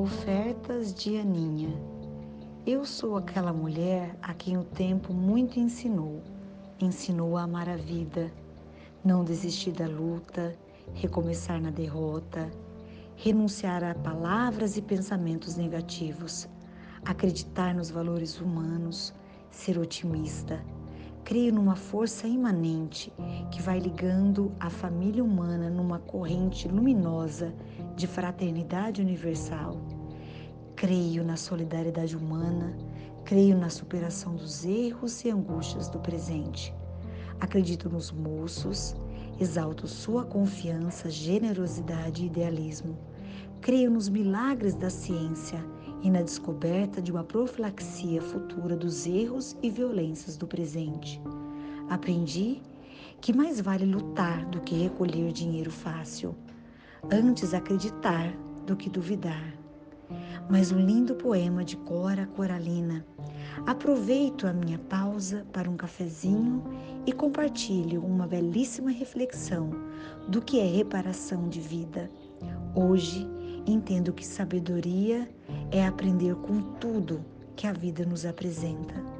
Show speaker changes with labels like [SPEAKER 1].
[SPEAKER 1] Ofertas de Aninha. Eu sou aquela mulher a quem o tempo muito ensinou. Ensinou a amar a vida, não desistir da luta, recomeçar na derrota, renunciar a palavras e pensamentos negativos, acreditar nos valores humanos, ser otimista. Creio numa força imanente que vai ligando a família humana numa corrente luminosa de fraternidade universal. Creio na solidariedade humana, creio na superação dos erros e angústias do presente. Acredito nos moços, exalto sua confiança, generosidade e idealismo. Creio nos milagres da ciência e na descoberta de uma profilaxia futura dos erros e violências do presente. Aprendi que mais vale lutar do que recolher dinheiro fácil, antes acreditar do que duvidar. Mas um lindo poema de Cora Coralina. Aproveito a minha pausa para um cafezinho e compartilho uma belíssima reflexão do que é reparação de vida. Hoje entendo que sabedoria é aprender com tudo que a vida nos apresenta.